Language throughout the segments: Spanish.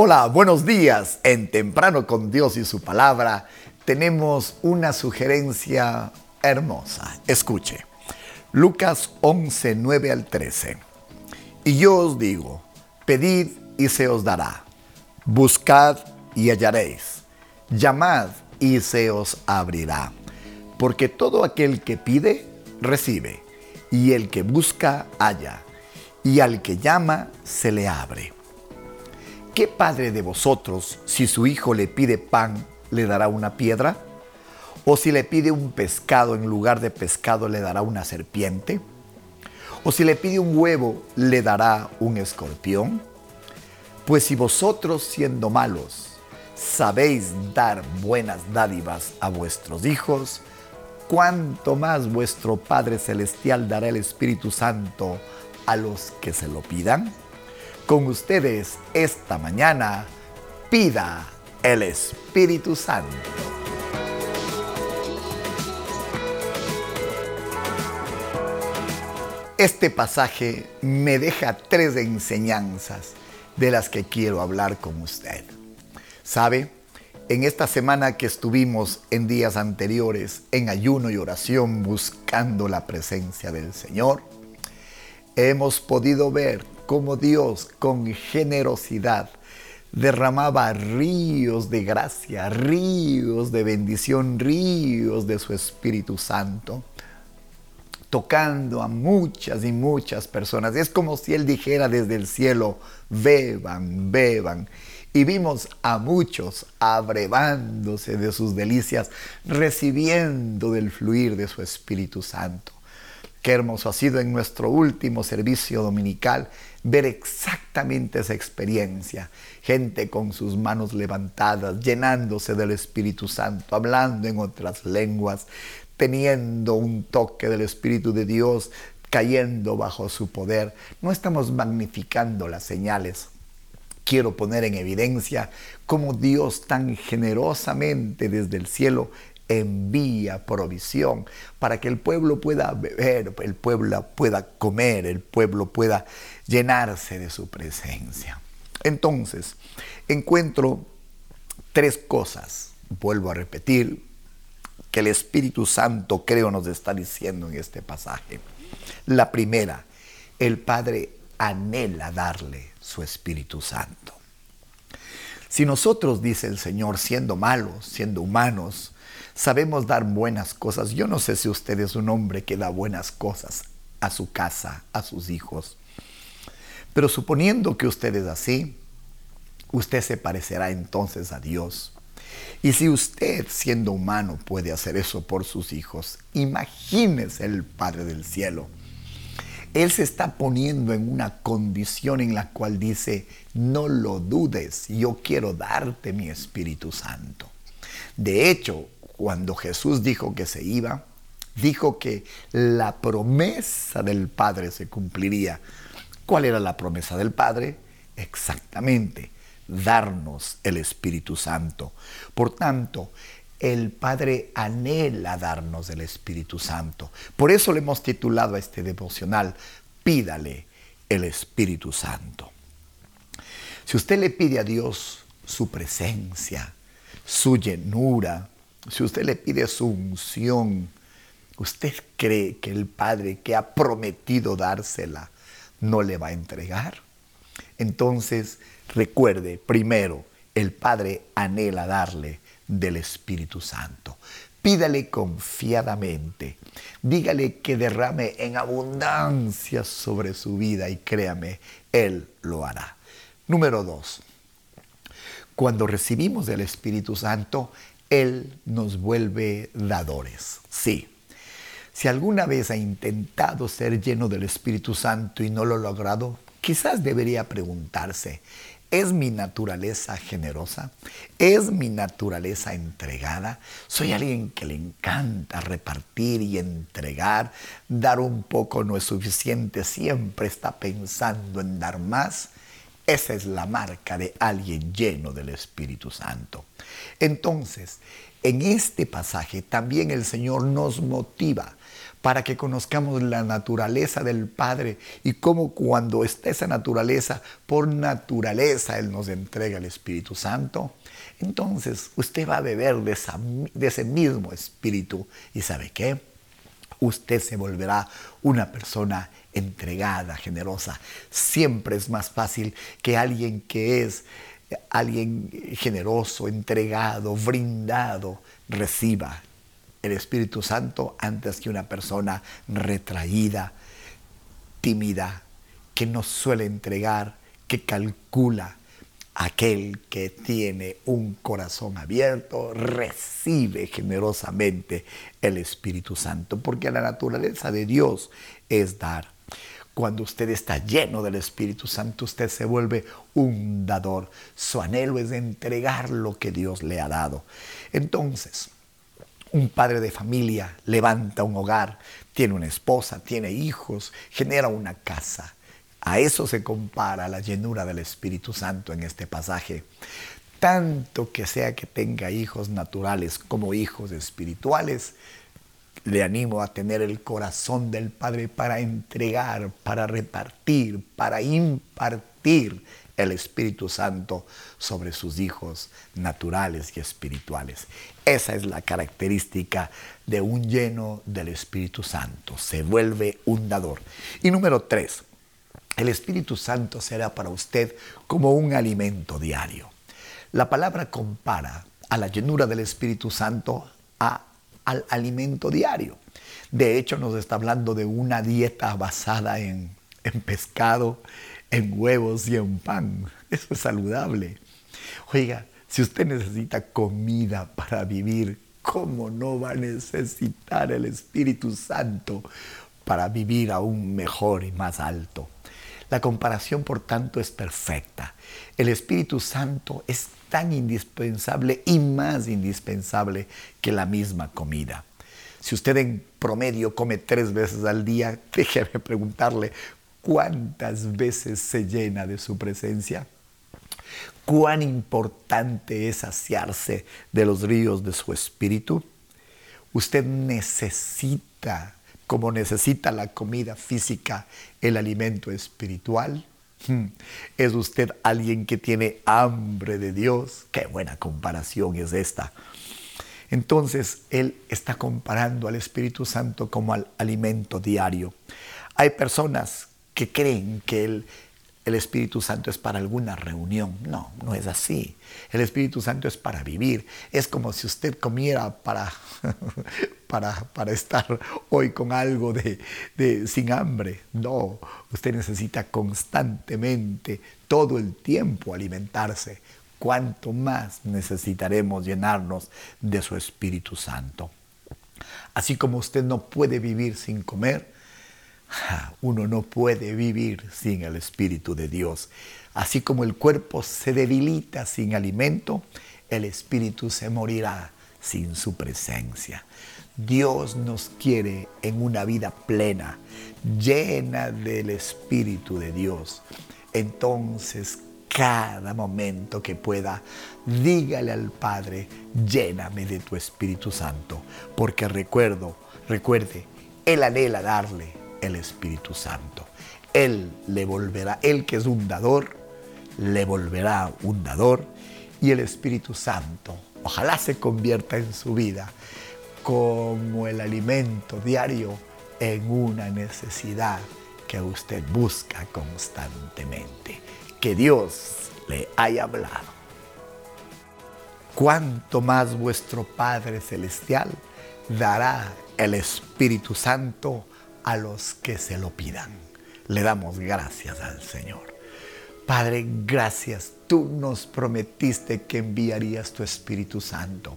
Hola, buenos días. En Temprano con Dios y su palabra tenemos una sugerencia hermosa. Escuche. Lucas 11, 9 al 13. Y yo os digo, pedid y se os dará. Buscad y hallaréis. Llamad y se os abrirá. Porque todo aquel que pide, recibe. Y el que busca, halla. Y al que llama, se le abre. ¿Qué padre de vosotros, si su hijo le pide pan, le dará una piedra? ¿O si le pide un pescado en lugar de pescado, le dará una serpiente? ¿O si le pide un huevo, le dará un escorpión? Pues si vosotros, siendo malos, sabéis dar buenas dádivas a vuestros hijos, cuánto más vuestro Padre Celestial dará el Espíritu Santo a los que se lo pidan. Con ustedes esta mañana, pida el Espíritu Santo. Este pasaje me deja tres enseñanzas de las que quiero hablar con usted. ¿Sabe? En esta semana que estuvimos en días anteriores en ayuno y oración buscando la presencia del Señor, hemos podido ver cómo Dios con generosidad derramaba ríos de gracia, ríos de bendición, ríos de su Espíritu Santo, tocando a muchas y muchas personas. Es como si Él dijera desde el cielo, beban, beban. Y vimos a muchos abrevándose de sus delicias, recibiendo del fluir de su Espíritu Santo. Qué hermoso ha sido en nuestro último servicio dominical ver exactamente esa experiencia. Gente con sus manos levantadas, llenándose del Espíritu Santo, hablando en otras lenguas, teniendo un toque del Espíritu de Dios, cayendo bajo su poder. No estamos magnificando las señales. Quiero poner en evidencia cómo Dios tan generosamente desde el cielo envía provisión para que el pueblo pueda beber, el pueblo pueda comer, el pueblo pueda llenarse de su presencia. Entonces, encuentro tres cosas, vuelvo a repetir, que el Espíritu Santo creo nos está diciendo en este pasaje. La primera, el Padre anhela darle su Espíritu Santo. Si nosotros, dice el Señor, siendo malos, siendo humanos, sabemos dar buenas cosas. Yo no sé si usted es un hombre que da buenas cosas a su casa, a sus hijos. Pero suponiendo que usted es así, usted se parecerá entonces a Dios. Y si usted, siendo humano, puede hacer eso por sus hijos, imagínese el Padre del Cielo. Él se está poniendo en una condición en la cual dice, no lo dudes, yo quiero darte mi Espíritu Santo. De hecho, cuando Jesús dijo que se iba, dijo que la promesa del Padre se cumpliría. ¿Cuál era la promesa del Padre? Exactamente, darnos el Espíritu Santo. Por tanto, el Padre anhela darnos el Espíritu Santo. Por eso le hemos titulado a este devocional, pídale el Espíritu Santo. Si usted le pide a Dios su presencia, su llenura, si usted le pide su unción, ¿usted cree que el Padre que ha prometido dársela no le va a entregar? Entonces, recuerde, primero, el Padre anhela darle del Espíritu Santo. Pídale confiadamente. Dígale que derrame en abundancia sobre su vida y créame, Él lo hará. Número dos, cuando recibimos el Espíritu Santo, él nos vuelve dadores. Sí. Si alguna vez ha intentado ser lleno del Espíritu Santo y no lo ha logrado, quizás debería preguntarse, ¿es mi naturaleza generosa? ¿Es mi naturaleza entregada? ¿Soy alguien que le encanta repartir y entregar? ¿Dar un poco no es suficiente? ¿Siempre está pensando en dar más? Esa es la marca de alguien lleno del Espíritu Santo. Entonces, en este pasaje también el Señor nos motiva para que conozcamos la naturaleza del Padre y cómo cuando está esa naturaleza, por naturaleza Él nos entrega el Espíritu Santo, entonces usted va a beber de, ese mismo Espíritu y ¿sabe qué? Usted se volverá una persona entregada, generosa. Siempre es más fácil que alguien que es alguien generoso, entregado, brindado, reciba el Espíritu Santo antes que una persona retraída, tímida, que no suele entregar, que calcula. Aquel que tiene un corazón abierto recibe generosamente el Espíritu Santo, porque la naturaleza de Dios es dar. Cuando usted está lleno del Espíritu Santo, usted se vuelve un dador. Su anhelo es entregar lo que Dios le ha dado. Entonces, un padre de familia levanta un hogar, tiene una esposa, tiene hijos, genera una casa. A eso se compara la llenura del Espíritu Santo en este pasaje. Tanto que sea que tenga hijos naturales como hijos espirituales, le animo a tener el corazón del Padre para entregar, para repartir, para impartir el Espíritu Santo sobre sus hijos naturales y espirituales. Esa es la característica de un lleno del Espíritu Santo. Se vuelve un dador. Y número tres, el Espíritu Santo será para usted como un alimento diario. La palabra compara a la llenura del Espíritu Santo al alimento diario. De hecho, nos está hablando de una dieta basada en, en pescado, en huevos y en pan. Eso es saludable. Oiga, si usted necesita comida para vivir, ¿cómo no va a necesitar el Espíritu Santo para vivir aún mejor y más alto? La comparación, por tanto, es perfecta. El Espíritu Santo es tan indispensable y más indispensable que la misma comida. Si usted en promedio come tres veces al día, déjeme preguntarle, cuántas veces se llena de su presencia. Cuán importante es saciarse de los ríos de su espíritu. Usted necesita, como necesita la comida física, el alimento espiritual. Hmm. ¿Es usted alguien que tiene hambre de Dios? Qué buena comparación es esta. Entonces, Él está comparando al Espíritu Santo como al alimento diario. Hay personas que creen que el, el Espíritu Santo es para alguna reunión. No, no es así. El Espíritu Santo es para vivir. Es como si usted comiera para, para, para estar hoy con algo de, de, sin hambre. No, usted necesita constantemente, todo el tiempo alimentarse. Cuanto más necesitaremos llenarnos de su Espíritu Santo. Así como usted no puede vivir sin comer, uno no puede vivir sin el Espíritu de Dios. Así como el cuerpo se debilita sin alimento, el Espíritu se morirá sin su presencia. Dios nos quiere en una vida plena, llena del Espíritu de Dios. Entonces, cada momento que pueda, dígale al Padre, lléname de tu Espíritu Santo, porque recuerdo, recuerde, Él anhela darle el Espíritu Santo. Él le volverá, Él que es un dador, le volverá un dador y el Espíritu Santo ojalá se convierta en su vida como el alimento diario en una necesidad que usted busca constantemente. Que Dios le haya hablado. Cuanto más vuestro Padre Celestial dará el Espíritu Santo a los que se lo pidan. Le damos gracias al Señor. Padre, gracias. Tú nos prometiste que enviarías tu Espíritu Santo.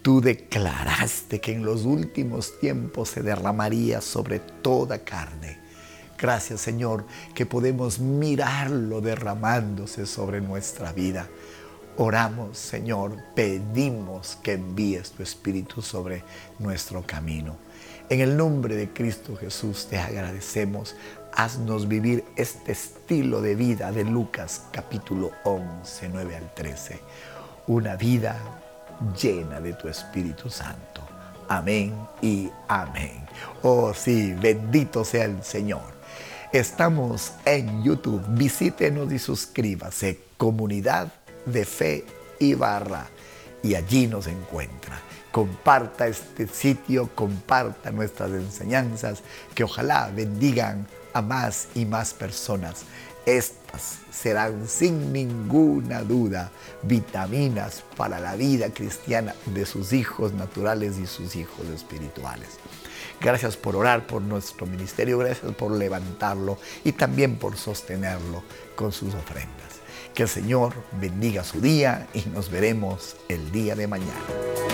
Tú declaraste que en los últimos tiempos se derramaría sobre toda carne. Gracias Señor que podemos mirarlo derramándose sobre nuestra vida. Oramos Señor, pedimos que envíes tu Espíritu sobre nuestro camino. En el nombre de Cristo Jesús te agradecemos. Haznos vivir este estilo de vida de Lucas capítulo 11, 9 al 13. Una vida llena de tu Espíritu Santo. Amén y amén. Oh sí, bendito sea el Señor. Estamos en YouTube. Visítenos y suscríbase. Comunidad de Fe y Barra. Y allí nos encuentra. Comparta este sitio, comparta nuestras enseñanzas, que ojalá bendigan a más y más personas. Estas serán sin ninguna duda vitaminas para la vida cristiana de sus hijos naturales y sus hijos espirituales. Gracias por orar por nuestro ministerio, gracias por levantarlo y también por sostenerlo con sus ofrendas. Que el Señor bendiga su día y nos veremos el día de mañana.